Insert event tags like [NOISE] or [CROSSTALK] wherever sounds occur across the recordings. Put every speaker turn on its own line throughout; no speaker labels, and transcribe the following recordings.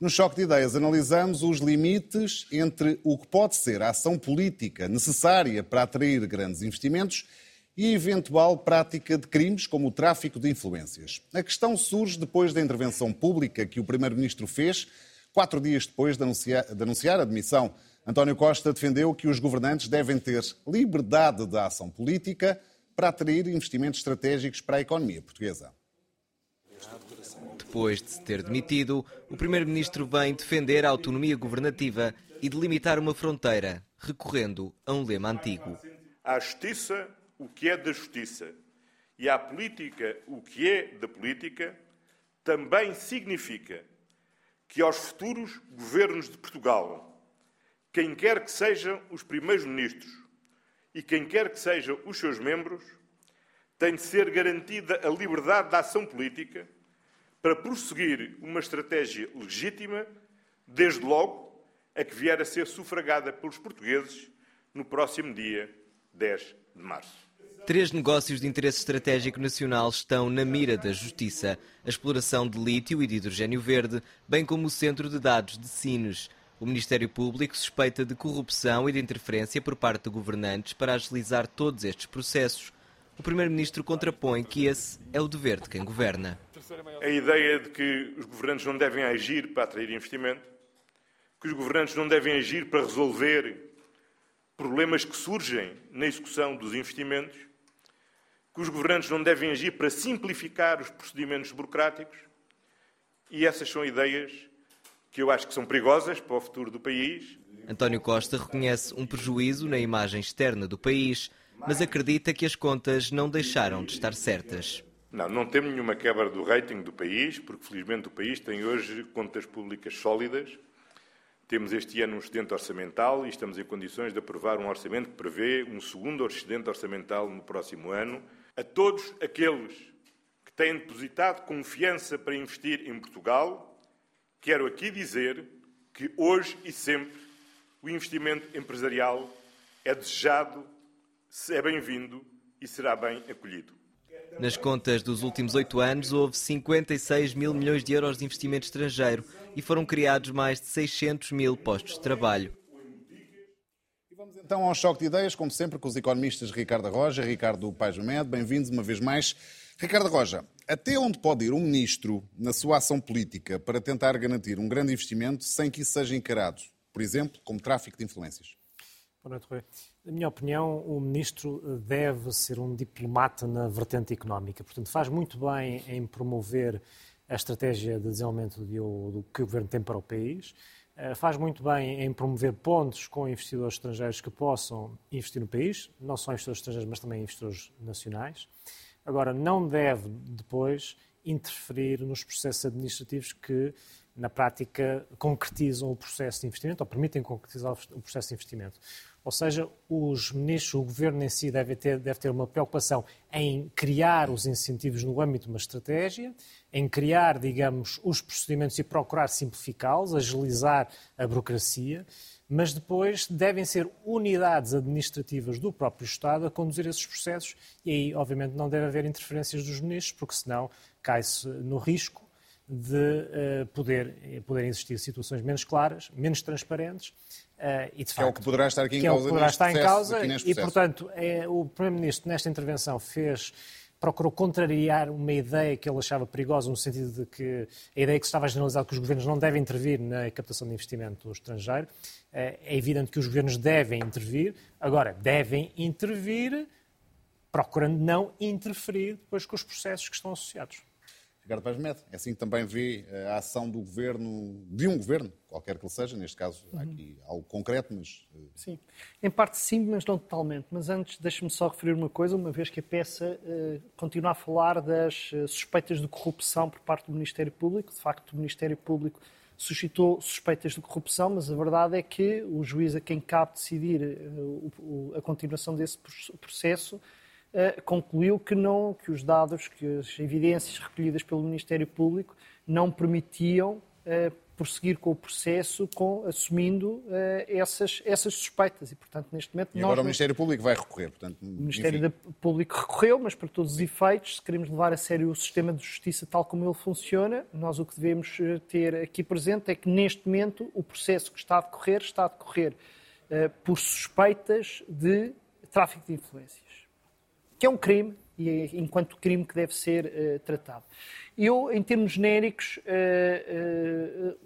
No Choque de Ideias analisamos os limites entre o que pode ser a ação política necessária para atrair grandes investimentos e a eventual prática de crimes como o tráfico de influências. A questão surge depois da intervenção pública que o Primeiro-Ministro fez, quatro dias depois de anunciar, de anunciar a demissão. António Costa defendeu que os governantes devem ter liberdade de ação política para atrair investimentos estratégicos para a economia portuguesa.
Depois de se ter demitido, o Primeiro-Ministro vem defender a autonomia governativa e delimitar uma fronteira, recorrendo a um lema antigo.
À justiça, o que é da justiça, e à política, o que é da política, também significa que aos futuros governos de Portugal, quem quer que sejam os primeiros-ministros e quem quer que sejam os seus membros, tem de ser garantida a liberdade da ação política para prosseguir uma estratégia legítima, desde logo a que vier a ser sufragada pelos portugueses no próximo dia 10 de março.
Três negócios de interesse estratégico nacional estão na mira da Justiça: a exploração de lítio e de hidrogênio verde, bem como o centro de dados de Sines. O Ministério Público suspeita de corrupção e de interferência por parte de governantes para agilizar todos estes processos. O Primeiro-Ministro contrapõe que esse é o dever de quem governa.
A ideia de que os governantes não devem agir para atrair investimento, que os governantes não devem agir para resolver problemas que surgem na execução dos investimentos, que os governantes não devem agir para simplificar os procedimentos burocráticos, e essas são ideias que eu acho que são perigosas para o futuro do país.
António Costa reconhece um prejuízo na imagem externa do país, mas acredita que as contas não deixaram de estar certas.
Não, não temos nenhuma quebra do rating do país, porque felizmente o país tem hoje contas públicas sólidas. Temos este ano um excedente orçamental e estamos em condições de aprovar um orçamento que prevê um segundo excedente orçamental no próximo ano. A todos aqueles que têm depositado confiança para investir em Portugal, quero aqui dizer que hoje e sempre o investimento empresarial é desejado, é bem-vindo e será bem acolhido.
Nas contas dos últimos oito anos, houve 56 mil milhões de euros de investimento estrangeiro e foram criados mais de 600 mil postos de trabalho.
E vamos então ao choque de ideias, como sempre, com os economistas Ricardo Roja e Ricardo Paes Med. Bem-vindos uma vez mais. Ricardo Roja, até onde pode ir um ministro na sua ação política para tentar garantir um grande investimento sem que isso seja encarado, por exemplo, como tráfico de influências?
Boa noite, Rui. Na minha opinião, o ministro deve ser um diplomata na vertente económica. Portanto, faz muito bem em promover a estratégia de desenvolvimento do que o governo tem para o país. Eh, faz muito bem em promover pontos com investidores estrangeiros que possam investir no país, não só investidores estrangeiros, mas também investidores nacionais. Agora, não deve depois interferir nos processos administrativos que, na prática, concretizam o processo de investimento ou permitem concretizar o processo de investimento. Ou seja, os ministros, o governo em si deve ter, deve ter uma preocupação em criar os incentivos no âmbito de uma estratégia, em criar, digamos, os procedimentos e procurar simplificá-los, agilizar a burocracia, mas depois devem ser unidades administrativas do próprio Estado a conduzir esses processos e aí, obviamente, não deve haver interferências dos ministros, porque senão cai-se no risco de uh, poder, poder existir situações menos claras, menos transparentes
Uh, e de facto, que é o que poderá estar aqui em
causa.
É o que poderá estar
processo, em causa e, portanto, é, o Primeiro-Ministro, nesta intervenção, fez procurou contrariar uma ideia que ele achava perigosa, no sentido de que a ideia que estava generalizada que os governos não devem intervir na captação de investimento estrangeiro. Eh, é evidente que os governos devem intervir, agora, devem intervir procurando não interferir depois com os processos que estão associados.
Ricardo é assim que também vê eh, a ação do governo, de um governo, qualquer que ele seja, neste caso há aqui algo concreto, mas...
Eh, sim, em parte sim, mas não totalmente. Mas antes, deixe-me só referir uma coisa, uma vez que a peça uh, continua a falar das uh, suspeitas de corrupção por parte do Ministério Público. De facto, o Ministério Público suscitou suspeitas de corrupção, mas a verdade é que o juiz a quem cabe decidir uh, o, a continuação desse processo concluiu que, não, que os dados, que as evidências recolhidas pelo Ministério Público não permitiam uh, prosseguir com o processo com, assumindo uh, essas, essas suspeitas. E, portanto, neste momento.
E agora o Ministério Público vai recorrer. Portanto,
o Ministério Público recorreu, mas para todos os efeitos, se queremos levar a sério o sistema de justiça tal como ele funciona, nós o que devemos ter aqui presente é que, neste momento, o processo que está a decorrer está a decorrer por suspeitas de tráfico de influências, que é um crime e é, enquanto crime que deve ser uh, tratado. Eu, em termos genéricos, uh, uh,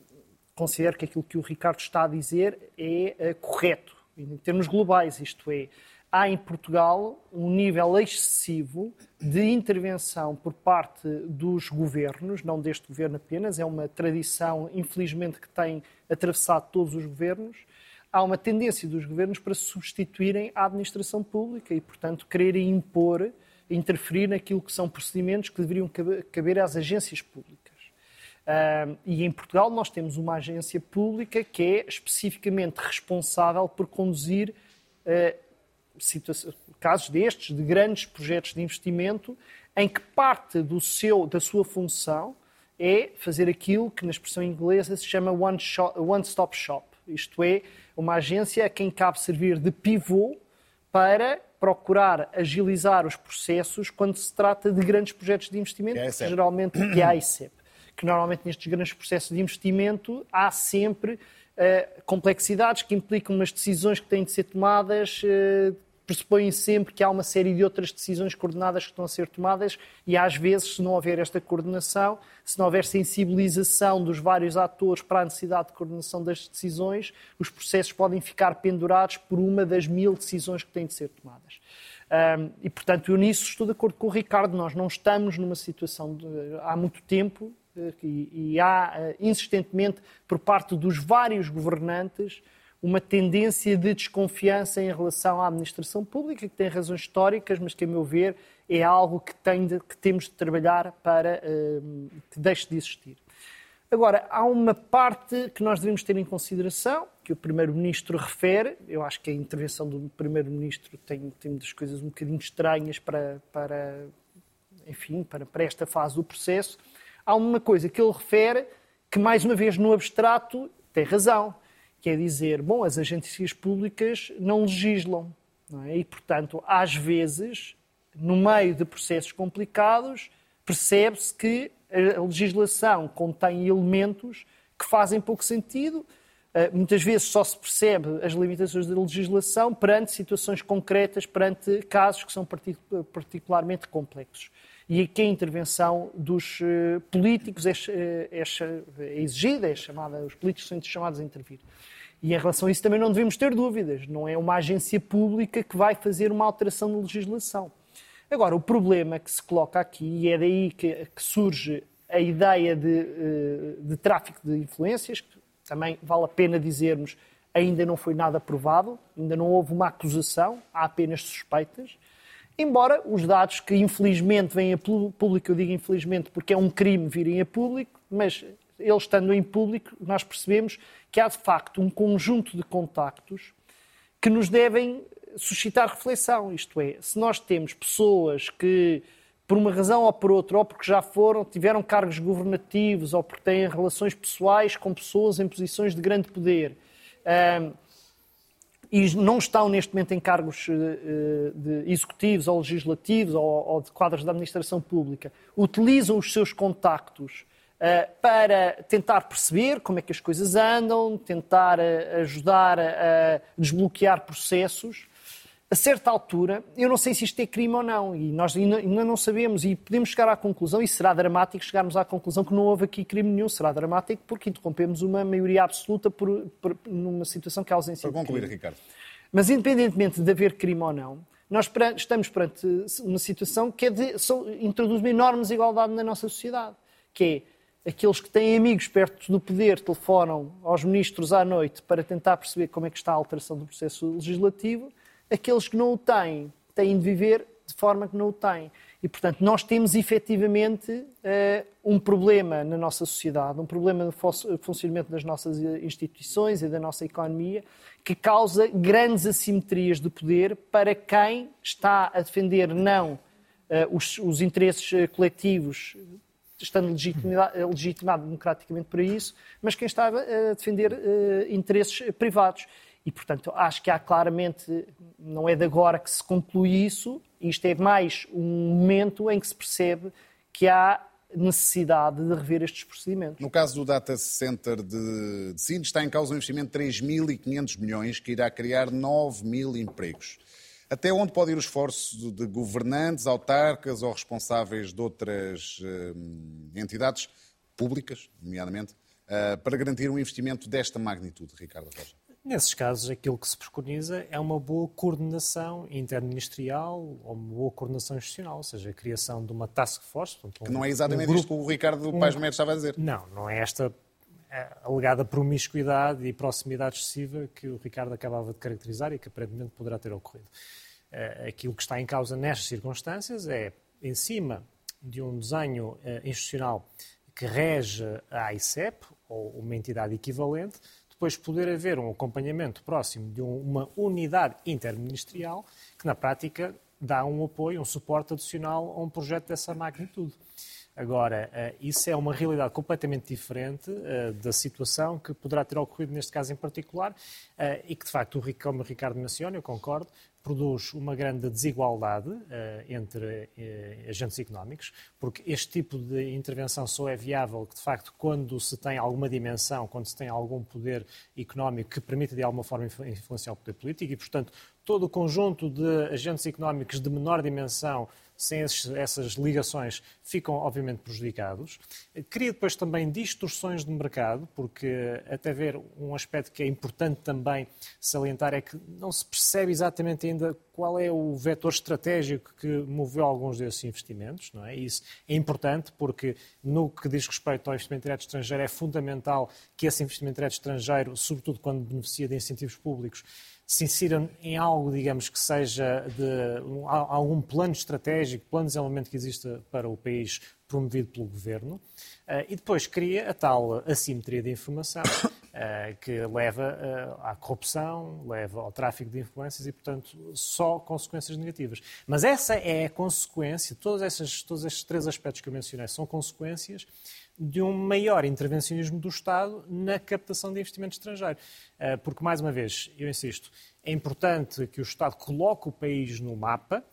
considero que aquilo que o Ricardo está a dizer é correto. Em termos globais, isto é, há em Portugal um nível excessivo de intervenção por parte dos governos, não deste governo apenas, é uma tradição, infelizmente, que tem atravessado todos os governos. Há uma tendência dos governos para substituírem a administração pública e, portanto, quererem impor interferir naquilo que são procedimentos que deveriam caber às agências públicas. Uh, e em Portugal nós temos uma agência pública que é especificamente responsável por conduzir uh, casos destes, de grandes projetos de investimento, em que parte do seu, da sua função é fazer aquilo que na expressão inglesa se chama one-stop one shop. Isto é, uma agência a quem cabe servir de pivô para procurar agilizar os processos quando se trata de grandes projetos de investimento, que, é geralmente que é a ICEP. Que normalmente nestes grandes processos de investimento há sempre uh, complexidades que implicam umas decisões que têm de ser tomadas uh, pressupõem sempre que há uma série de outras decisões coordenadas que estão a ser tomadas e às vezes, se não houver esta coordenação, se não houver sensibilização dos vários atores para a necessidade de coordenação das decisões, os processos podem ficar pendurados por uma das mil decisões que têm de ser tomadas. Um, e, portanto, eu nisso estou de acordo com o Ricardo. Nós não estamos numa situação de, há muito tempo eh, e, e há uh, insistentemente, por parte dos vários governantes, uma tendência de desconfiança em relação à administração pública, que tem razões históricas, mas que, a meu ver, é algo que, tem de, que temos de trabalhar para uh, que deixe de existir. Agora, há uma parte que nós devemos ter em consideração, que o Primeiro-Ministro refere. Eu acho que a intervenção do Primeiro-Ministro tem, tem das coisas um bocadinho estranhas para, para enfim, para, para esta fase do processo. Há uma coisa que ele refere que, mais uma vez, no abstrato, tem razão Quer dizer, bom, as agências públicas não legislam. Não é? E, portanto, às vezes, no meio de processos complicados, percebe-se que a legislação contém elementos que fazem pouco sentido. Ah, muitas vezes só se percebe as limitações da legislação perante situações concretas, perante casos que são particularmente complexos. E aqui a intervenção dos ah, políticos é, é, é exigida, é chamada, os políticos são chamados a intervir. E em relação a isso também não devemos ter dúvidas. Não é uma agência pública que vai fazer uma alteração de legislação. Agora, o problema que se coloca aqui, e é daí que, que surge a ideia de, eh, de tráfico de influências, que também vale a pena dizermos, ainda não foi nada provado, ainda não houve uma acusação, há apenas suspeitas. Embora os dados que infelizmente vêm a público, eu digo infelizmente porque é um crime virem a público, mas eles estando em público, nós percebemos que há de facto um conjunto de contactos que nos devem suscitar reflexão. Isto é, se nós temos pessoas que, por uma razão ou por outra, ou porque já foram, tiveram cargos governativos, ou porque têm relações pessoais com pessoas em posições de grande poder, um, e não estão neste momento em cargos uh, de executivos ou legislativos ou, de quadros da administração pública, utilizam os seus contactos eh, para tentar perceber como é que as coisas andam, tentar eh, ajudar a desbloquear processos. A certa altura, eu não sei se isto é crime ou não, e nós ainda não sabemos, e podemos chegar à conclusão, e será dramático chegarmos à conclusão que não houve aqui crime nenhum. Será dramático porque interrompemos uma maioria absoluta por, por numa situação que é ausência
Para concluir, Ricardo.
Mas, independentemente de haver crime ou não, nós estamos perante uma situação que é de, introduz uma enorme desigualdade na nossa sociedade, que é aqueles que têm amigos perto do poder telefonam aos ministros à noite para tentar perceber como é que está a alteração do processo legislativo, aqueles que não o têm têm de viver de forma que não o têm. E, portanto, nós temos efetivamente uh, um problema na nossa sociedade, um problema no funcionamento das nossas instituições e da nossa economia, que causa grandes assimetrias de poder para quem está a defender não uh, os, os interesses coletivos estando legitimado democraticamente para isso, mas quem está a defender interesses privados. E, portanto, acho que há claramente, não é de agora que se conclui isso, isto é mais um momento em que se percebe que há necessidade de rever estes procedimentos.
No caso do data center de, de Sines, está em causa um investimento de 3.500 milhões que irá criar 9 mil empregos. Até onde pode ir o esforço de governantes, autarcas ou responsáveis de outras uh, entidades públicas, nomeadamente, uh, para garantir um investimento desta magnitude, Ricardo Rocha?
Nesses casos, aquilo que se preconiza é uma boa coordenação interministerial ou uma boa coordenação institucional, ou seja, a criação de uma task force.
Portanto, que não é exatamente um grupo, isto que o Ricardo um, Paz Médio estava a dizer.
Não, não é esta é, alegada promiscuidade e proximidade excessiva que o Ricardo acabava de caracterizar e que aparentemente poderá ter ocorrido. É, aquilo que está em causa nestas circunstâncias é, em cima de um desenho é, institucional que rege a ICEP, ou uma entidade equivalente, depois poder haver um acompanhamento próximo de uma unidade interministerial que, na prática, dá um apoio, um suporte adicional a um projeto dessa magnitude. Agora, eh, isso é uma realidade completamente diferente eh, da situação que poderá ter ocorrido neste caso em particular eh, e que, de facto, como o Ricardo menciona, eu concordo, produz uma grande desigualdade entre agentes económicos, porque este tipo de intervenção só é viável que, de facto, quando se tem alguma dimensão, quando se tem algum poder económico que permita, de alguma forma, influenciar o poder político e, portanto, todo o conjunto de agentes económicos de menor dimensão sem esses, essas ligações, ficam obviamente prejudicados. Cria depois também distorções de mercado, porque até ver um aspecto que é importante também salientar é que não se percebe exatamente ainda qual é o vetor estratégico que moveu alguns desses investimentos. Não é? Isso é importante porque no que diz respeito ao investimento direto estrangeiro é fundamental que esse investimento direto estrangeiro, sobretudo quando beneficia de incentivos públicos, se insiram em algo, digamos, que seja de um, algum plano estratégico, plano de desenvolvimento que exista para o país promovido pelo governo, uh, e depois cria a tal assimetria de informação que leva uh, à corrupção, leva ao tráfico de influências e, portanto, só consequências negativas. Mas essa é a consequência, todos esses, todos estes três aspectos que eu mencionei são consequências de um maior intervencionismo do Estado na captação de investimento estrangeiro. Eh, porque, mais uma vez, eu insisto, é importante que o Estado coloque o país no mapa,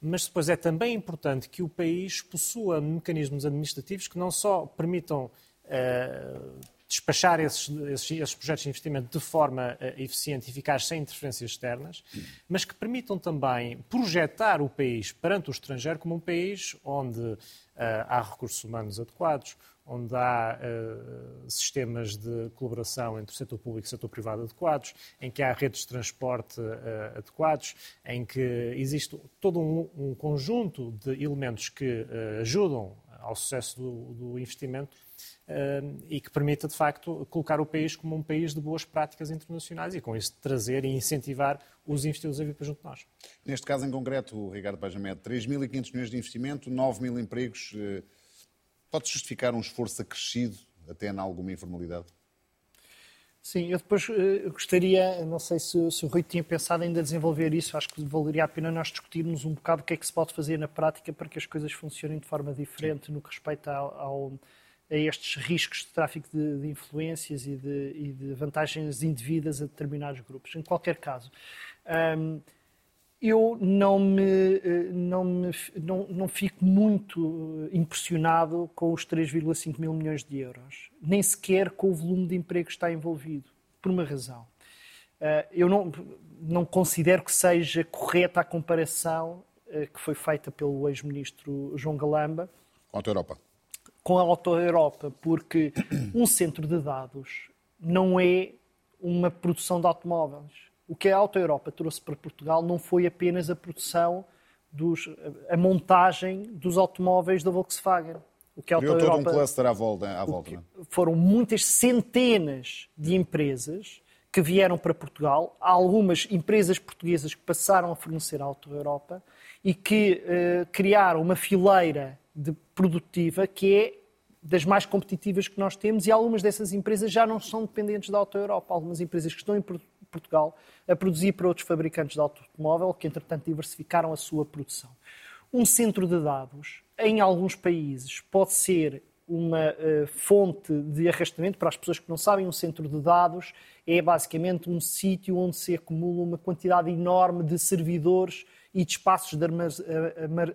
mas depois é também importante que o país possua mecanismos administrativos que não só permitam uh, despachar esses, esses, esses, projetos de investimento de forma uh, eficiente e eficaz, sem interferências externas, mas que permitam também projetar o país perante o estrangeiro como um país onde uh, há recursos humanos adequados, onde há uh, sistemas de colaboração entre o setor público e o setor privado adequados, em que há redes de transporte uh, adequados, em que existe todo um, um conjunto de elementos que uh, ajudam ao sucesso do, do investimento e que permita, de facto, colocar o país como um país de boas práticas internacionais e, com isso, trazer e incentivar os investidores a vir para junto de nós.
Neste caso em concreto, Ricardo Pajamed, 3.500 milhões de investimento, 9 mil empregos Pode justificar um esforço acrescido até em alguma informalidade?
Sim, eu depois uh, gostaria, não sei se, se, o Rui tinha pensado ainda desenvolver isso, acho que valeria a pena nós discutirmos um bocado o que é que se pode fazer na prática para que as coisas funcionem de forma diferente no que respeita ao, ao, a estes riscos de tráfico de, de influências e de, e de, vantagens indevidas a determinados grupos. Em qualquer caso, um, eu não me, eh, não, me, não, não fico muito eh, impressionado com os 3,5 mil milhões de euros, nem sequer com o volume de emprego que está envolvido, por uma razão. Eh, eu não, não considero que seja correta a comparação que foi feita pelo ex-ministro João Galamba
a Auto Europa.
Com a Auto Europa, porque um centro de dados não é uma produção de automóveis o que a Auto Europa trouxe para Portugal não foi apenas a produção, dos, a montagem dos automóveis da Volkswagen.
O que a Auto Europa, todo um cluster à volta. À volta
é? foram muitas centenas de empresas que vieram para Portugal, há algumas empresas portuguesas que passaram a fornecer à Auto Europa e que uh, criaram uma fileira de produtiva que é das mais competitivas que nós temos e algumas dessas empresas já não são dependentes da Auto Europa. Algumas empresas que estão em Portugal a produzir para outros fabricantes de automóvel que, entretanto, diversificaram a sua produção. Um centro de dados em alguns países, pode ser uma uh, fonte de arrastamento para as pessoas que não sabem, um centro de dados é basicamente um sítio onde se acumula uma quantidade enorme de servidores e de espaços de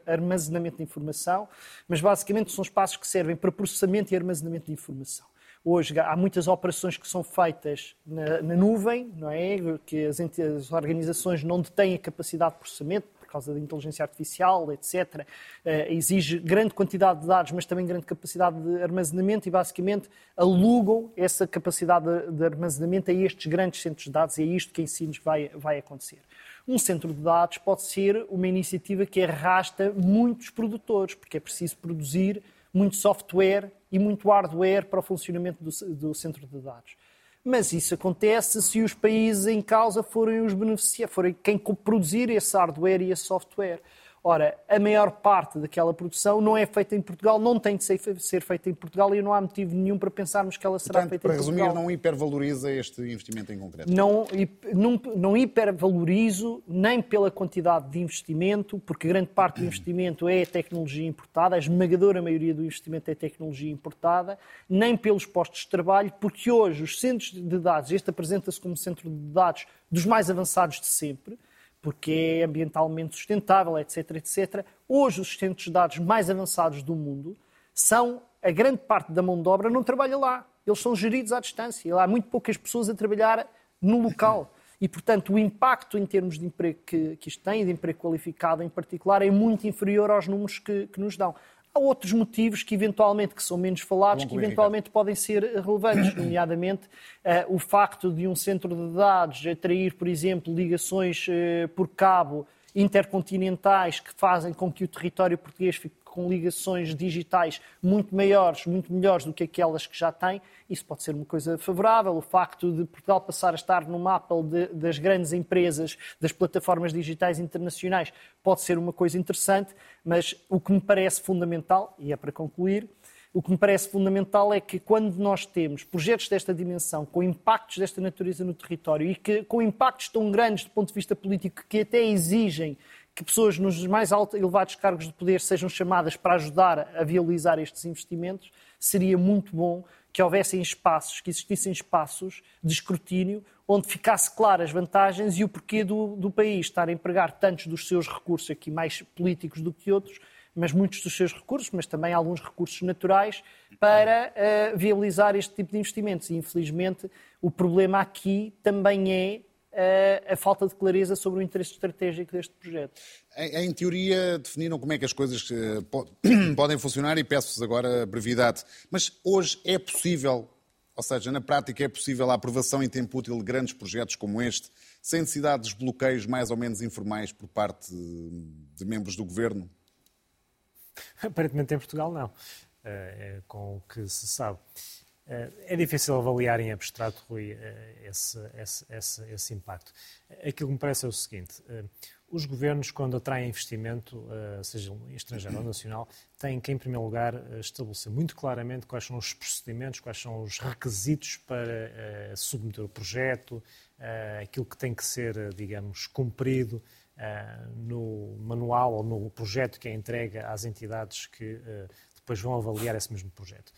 armazenamento de informação, mas basicamente são espaços que servem para processamento e armazenamento de informação. Hoje há muitas operações que são feitas na, na nuvem, não é? Que as, as, organizações não detêm a capacidade de processamento por causa da inteligência artificial, etc. Eh, exige grande quantidade de dados, mas também grande capacidade de armazenamento e basicamente alugam essa capacidade de, de armazenamento a estes grandes centros de dados e é isto que em Sines vai, vai acontecer. Um centro de dados pode ser uma iniciativa que arrasta muitos produtores, porque é preciso produzir muito software e muito hardware para o funcionamento do, do centro de dados. Mas isso acontece se os países em causa forem os beneficiários, forem quem produzir esse hardware e esse software. Ora, a maior parte daquela produção não é feita em Portugal, não tem de ser, feita em Portugal e não há motivo nenhum para pensarmos que ela será
Portanto,
feita
em
Portugal.
Para resumir, não hipervaloriza este investimento em concreto?
Não, não, não hipervalorizo nem pela quantidade de investimento, porque grande parte do investimento é tecnologia importada, a esmagadora maioria do investimento é tecnologia importada, nem pelos postos de trabalho, porque hoje os centros de dados, este apresenta-se como centro de dados dos mais avançados de sempre, porque é ambientalmente sustentável, etc, etc. Hoje, os centros de dados mais avançados do mundo são, a grande parte da mão de obra não trabalha lá. Eles são geridos à distância. Há muito poucas pessoas a trabalhar no local. E, portanto, o impacto em termos de emprego que, que isto tem, de emprego qualificado em particular, é muito inferior aos números que, que nos dão. Há outros motivos que eventualmente que são menos falados, que eventualmente podem ser relevantes, [COUGHS] nomeadamente uh, o facto de um centro de dados atrair, por exemplo, ligações uh, por cabo intercontinentais que fazem com que o território português fique com ligações digitais muito maiores, muito melhores do que aquelas que já tem, isso pode ser uma coisa favorável. O facto de Portugal passar a estar no mapa de, das grandes empresas, das plataformas digitais internacionais, pode ser uma coisa interessante, mas o que me parece fundamental, e é para concluir, o que me parece fundamental é que quando nós temos projetos desta dimensão, com impactos desta natureza no território e que com impactos tão grandes do ponto de vista político que até exigem que pessoas nos mais altos, elevados cargos de poder sejam chamadas para ajudar a viabilizar estes investimentos, seria muito bom que houvessem espaços, que existissem espaços de escrutínio onde ficasse claras as vantagens e o porquê do, do país estar a empregar tantos dos seus recursos, aqui mais políticos do que outros, mas muitos dos seus recursos, mas também alguns recursos naturais, para uh, viabilizar este tipo de investimentos. E, infelizmente, o problema aqui também é a falta de clareza sobre o interesse estratégico deste projeto.
Em, em teoria, definiram como é que as coisas uh, [CLEARS THROAT] podem funcionar e peço-vos agora brevidade. Mas hoje é possível, ou seja, na prática é possível a aprovação em tempo útil de grandes projetos como este, sem necessidade de bloqueios mais ou menos informais por parte de membros do governo?
Aparentemente em Portugal não, é, com o que se sabe. É difícil avaliar em abstrato, Rui, eh, esse, esse, esse, esse, impacto. Aquilo que me parece é o seguinte: eh, os governos, quando atraem investimento, eh, seja estrangeiro ou nacional, têm que, em primeiro lugar, estabelecer muito claramente quais são os procedimentos, quais são os requisitos para submeter o projeto, aquilo que tem que ser, digamos, cumprido no manual ou no projeto que é entregue às entidades que depois vão avaliar esse mesmo projeto.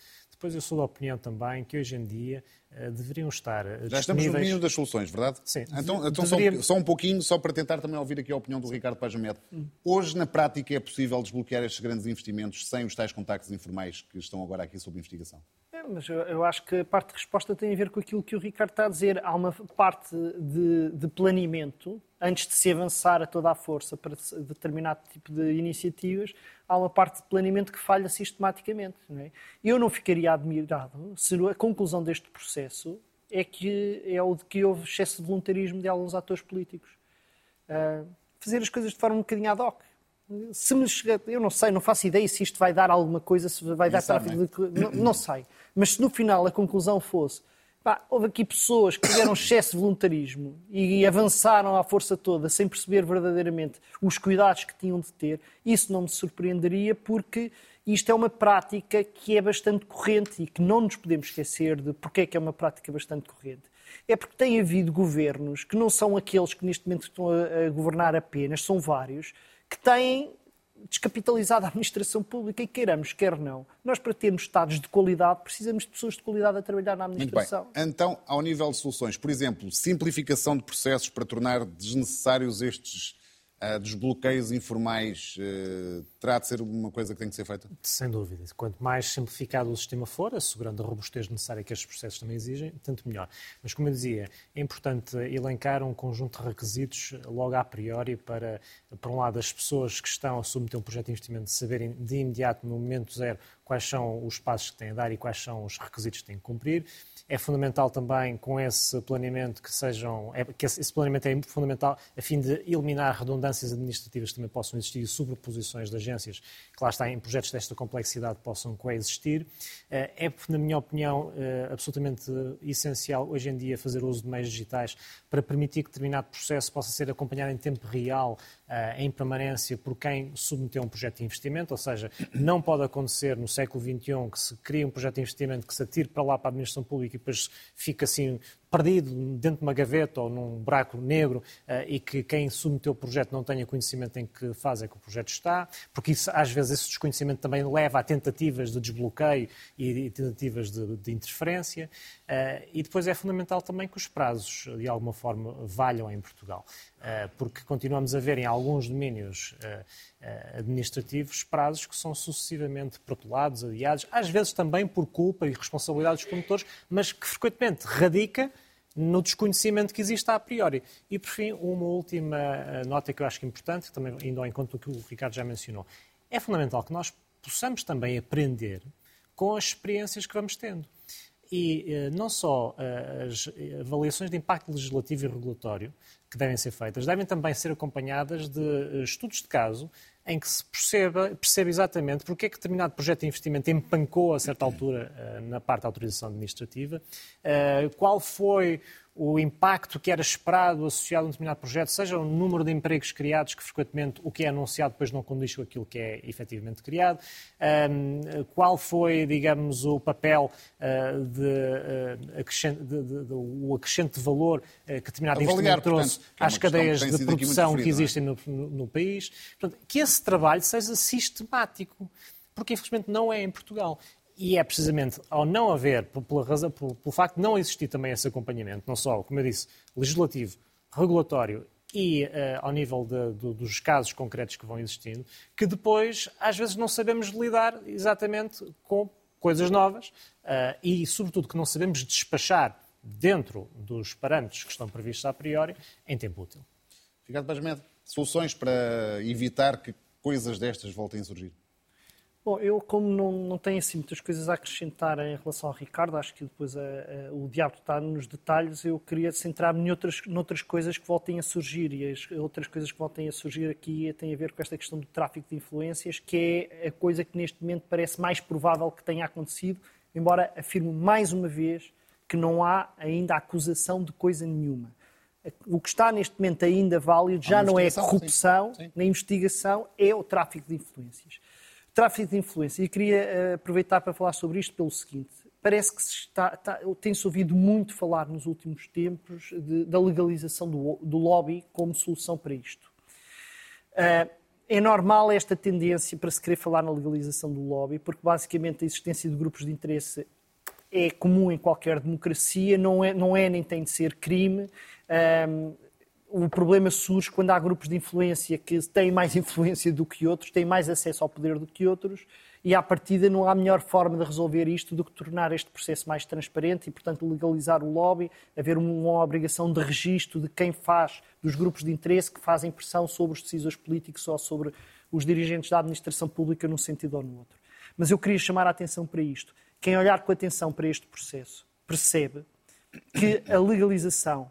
Depois eu sou da opinião também que hoje em dia uh, deveriam estar. Uh,
Já estamos no domínio das soluções, verdade?
Sim.
Então, então deveria... só, só, um pouquinho, só para tentar também ouvir aqui a opinião do Ricardo Pajamed. Hum. Hoje, na prática, é possível desbloquear estes grandes investimentos sem os tais contactos informais que estão agora aqui sob investigação?
É, mas eu, eu, acho que a parte de resposta tem a ver com aquilo que o Ricardo está a dizer. Há uma parte de, de planeamento antes de se avançar a toda a força para determinado tipo de iniciativas, há uma parte de planeamento que falha sistematicamente. Não é? Eu não ficaria admirado se a conclusão deste processo é que é o de que houve excesso de voluntarismo de alguns atores políticos. Uh, fazer as coisas de forma um bocadinho ad hoc. Se me chega, eu não sei, não faço ideia se isto vai dar alguma coisa, se vai dar para. Não, não sei. Mas se no final a conclusão fosse Pá, houve aqui pessoas que tiveram excesso de voluntarismo e avançaram à força toda sem perceber verdadeiramente os cuidados que tinham de ter. Isso não me surpreenderia porque isto é uma prática que é bastante corrente e que não nos podemos esquecer de porque é que é uma prática bastante corrente. É porque tem havido governos que não são aqueles que neste momento estão a, governar apenas, são vários, que têm descapitalizada a administração pública e queiramos, quer não. Nós, para termos Estados de qualidade, precisamos de pessoas de qualidade a trabalhar na administração.
Muito bem. Então, ao nível de soluções, por exemplo, simplificação de processos para tornar desnecessários estes uh, desbloqueios informais uh, terá de ser uma coisa que tem que ser feita?
Sem dúvida. Quanto mais simplificado o sistema for, assegurando a robustez necessária que estes processos também exigem, tanto melhor. Mas, como eu dizia, é importante elencar um conjunto de requisitos logo a priori para, por um lado, as pessoas que estão a submeter um projeto de investimento saberem de imediato, no momento zero, quais são os passos que têm a dar e quais são os requisitos que têm que cumprir. É fundamental também com esse planeamento que sejam, é, que esse planeamento é fundamental a fim de eliminar redundâncias administrativas que também possam existir e sobreposições de agências que lá está em projetos desta complexidade possam coexistir. Eh, é, na minha opinião, eh, absolutamente essencial hoje em dia fazer uso de meios digitais para permitir que determinado processo possa ser acompanhado em tempo real, eh, em permanência, por quem submeteu um projeto de investimento, ou seja, não pode acontecer no século XXI que se cria um projeto de investimento que se atire para lá para a administração pública e depois fica assim perdido dentro de uma gaveta ou num buraco negro uh, e que quem submeteu o projeto não tenha conhecimento em que fase é que o projeto está, porque isso, às vezes esse desconhecimento também leva a tentativas de desbloqueio e tentativas de, de interferência. Uh, e depois é fundamental também que os prazos, de alguma forma, valham em Portugal, uh, porque continuamos a ver em alguns domínios administrativos prazos que são sucessivamente protelados, adiados, às vezes também por culpa e responsabilidade dos condutores, mas que frequentemente radica no desconhecimento que existe a priori. E, por fim, uma última eh, nota que eu acho que é importante, também indo ao encontro do que o Ricardo já mencionou. É fundamental que nós possamos também aprender com as experiências que vamos tendo. E eh, não só eh, as avaliações de impacto legislativo e regulatório que devem ser feitas, devem também ser acompanhadas de estudos de caso em que se perceba, exatamente porque é que determinado projeto de investimento empancou a certa altura eh, na parte da autorização administrativa, eh, qual foi o impacto que era esperado associado a um determinado projeto, seja o número de empregos criados, que frequentemente o que é anunciado depois não condiz com aquilo que é efetivamente criado, qual foi, digamos, o papel uh, de, uh, acrescente, de, de, de, o acrescente de valor uh, que determinado Avaliar, investimento trouxe portanto, é às cadeias de produção que é? existem no, no, no, país. Portanto, que esse trabalho seja sistemático, porque infelizmente não é em Portugal. E é precisamente ao não haver, pela razão, pelo, pelo facto de não existir também esse acompanhamento, não só, como eu disse, legislativo, regulatório e uh, ao nível de, dos casos concretos que vão existindo, que depois às vezes não sabemos lidar exatamente com coisas novas uh, e, sobretudo, que não sabemos despachar dentro dos parâmetros que estão previstos a priori em tempo útil.
Ricardo Basmed, soluções para evitar que coisas destas voltem a surgir?
Bom, eu como não, não tenho assim muitas coisas a acrescentar em relação ao Ricardo, acho que depois a, a, o diabo está nos detalhes, eu queria centrar-me noutras, noutras coisas que voltem a surgir e as outras coisas que voltem a surgir aqui têm a ver com esta questão do tráfico de influências, que é a coisa que neste momento parece mais provável que tenha acontecido, embora afirmo mais uma vez que não há ainda acusação de coisa nenhuma. O que está neste momento ainda válido já não é a corrupção, sim. Sim. nem investigação, é o tráfico de influências. Tráfico de influência. E queria uh, aproveitar para falar sobre isto pelo seguinte. Parece que está, está, tem-se ouvido muito falar nos últimos tempos de, da legalização do, do, lobby como solução para isto. Uh, é normal esta tendência para se querer falar na legalização do lobby, porque basicamente a existência de grupos de interesse é comum em qualquer democracia, não é, não é nem tem de ser crime. Um, eh, o problema surge quando há grupos de influência que têm mais [LAUGHS] influência do que outros, têm mais acesso ao poder do que outros, e à partida não há melhor forma de resolver isto do que tornar este processo mais transparente e, portanto, legalizar o lobby, haver uma obrigação de registro de quem faz, dos grupos de interesse que fazem pressão sobre os decisores políticos ou sobre os dirigentes da administração pública num sentido ou no outro. Mas eu queria chamar a atenção para isto. Quem olhar com atenção para este processo percebe que a legalização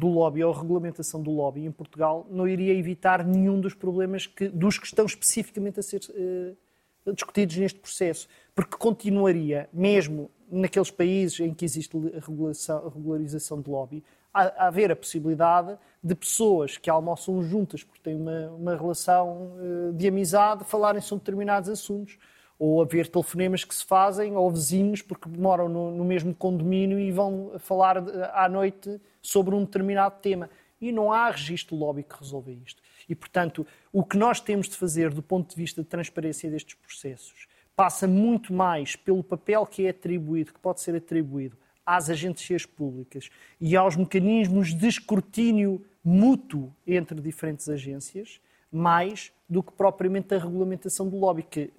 do lobby ou a regulamentação do lobby em Portugal não iria evitar nenhum dos problemas que, dos que estão especificamente a ser uh, discutidos neste processo, porque continuaria, mesmo naqueles países em que existe a, regularização de lobby, a, a, haver a possibilidade de pessoas que almoçam juntas porque têm uma, uma relação uh, de amizade falarem sobre determinados assuntos ou haver telefonemas que se fazem, ou vizinhos, porque moram no, no mesmo condomínio e vão falar à noite sobre um determinado tema. E não há registro lobby que resolva isto. E, portanto, o que nós temos de fazer do ponto de vista de transparência destes processos passa muito mais pelo papel que é atribuído, que pode ser atribuído às agências públicas e aos mecanismos de escrutínio mútuo entre diferentes agências, mais do que propriamente a regulamentação do lobby, que,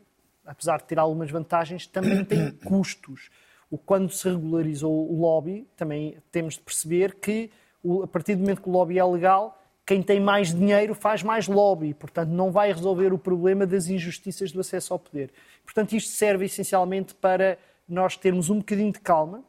apesar de ter algumas vantagens, também tem [COUGHS] custos. O, quando se regularizou o lobby, também temos de perceber que, a partir do momento que o lobby é legal, quem tem mais dinheiro faz mais lobby, portanto, não vai resolver o problema das injustiças do acesso ao poder. Portanto, isto serve essencialmente para nós termos um bocadinho de calma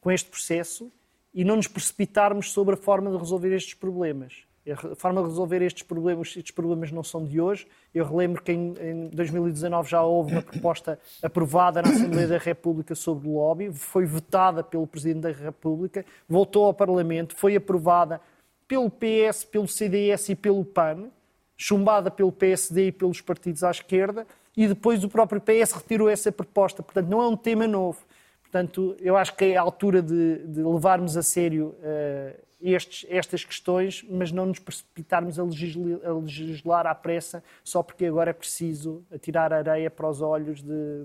com este processo e não nos precipitarmos sobre a forma de resolver estes problemas. A forma de resolver estes problemas, estes problemas não são de hoje. Eu relembro que em, em 2019 já houve uma proposta aprovada na Assembleia da República sobre o lobby, foi votada pelo Presidente da República, voltou ao Parlamento, foi aprovada pelo PS, pelo CDS e pelo PAN, chumbada pelo PSD e pelos partidos à esquerda, e depois o próprio PS retirou essa proposta. Portanto, não é um tema novo. Portanto, eu acho que é a altura de, de levarmos a sério uh, estes, estas questões, mas não nos precipitarmos a legislar, a legislar à pressa só porque agora é preciso tirar areia para os olhos de,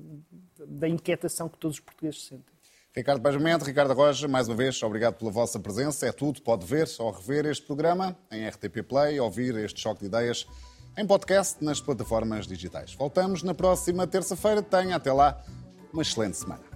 da inquietação que todos os portugueses sentem.
Ricardo Pajamento, Ricardo Roja, mais uma vez, obrigado pela vossa presença. É tudo, pode ver ou rever este programa em RTP Play, ouvir este choque de ideias em podcast nas plataformas digitais. Voltamos na próxima terça-feira. Tenha até lá uma excelente semana.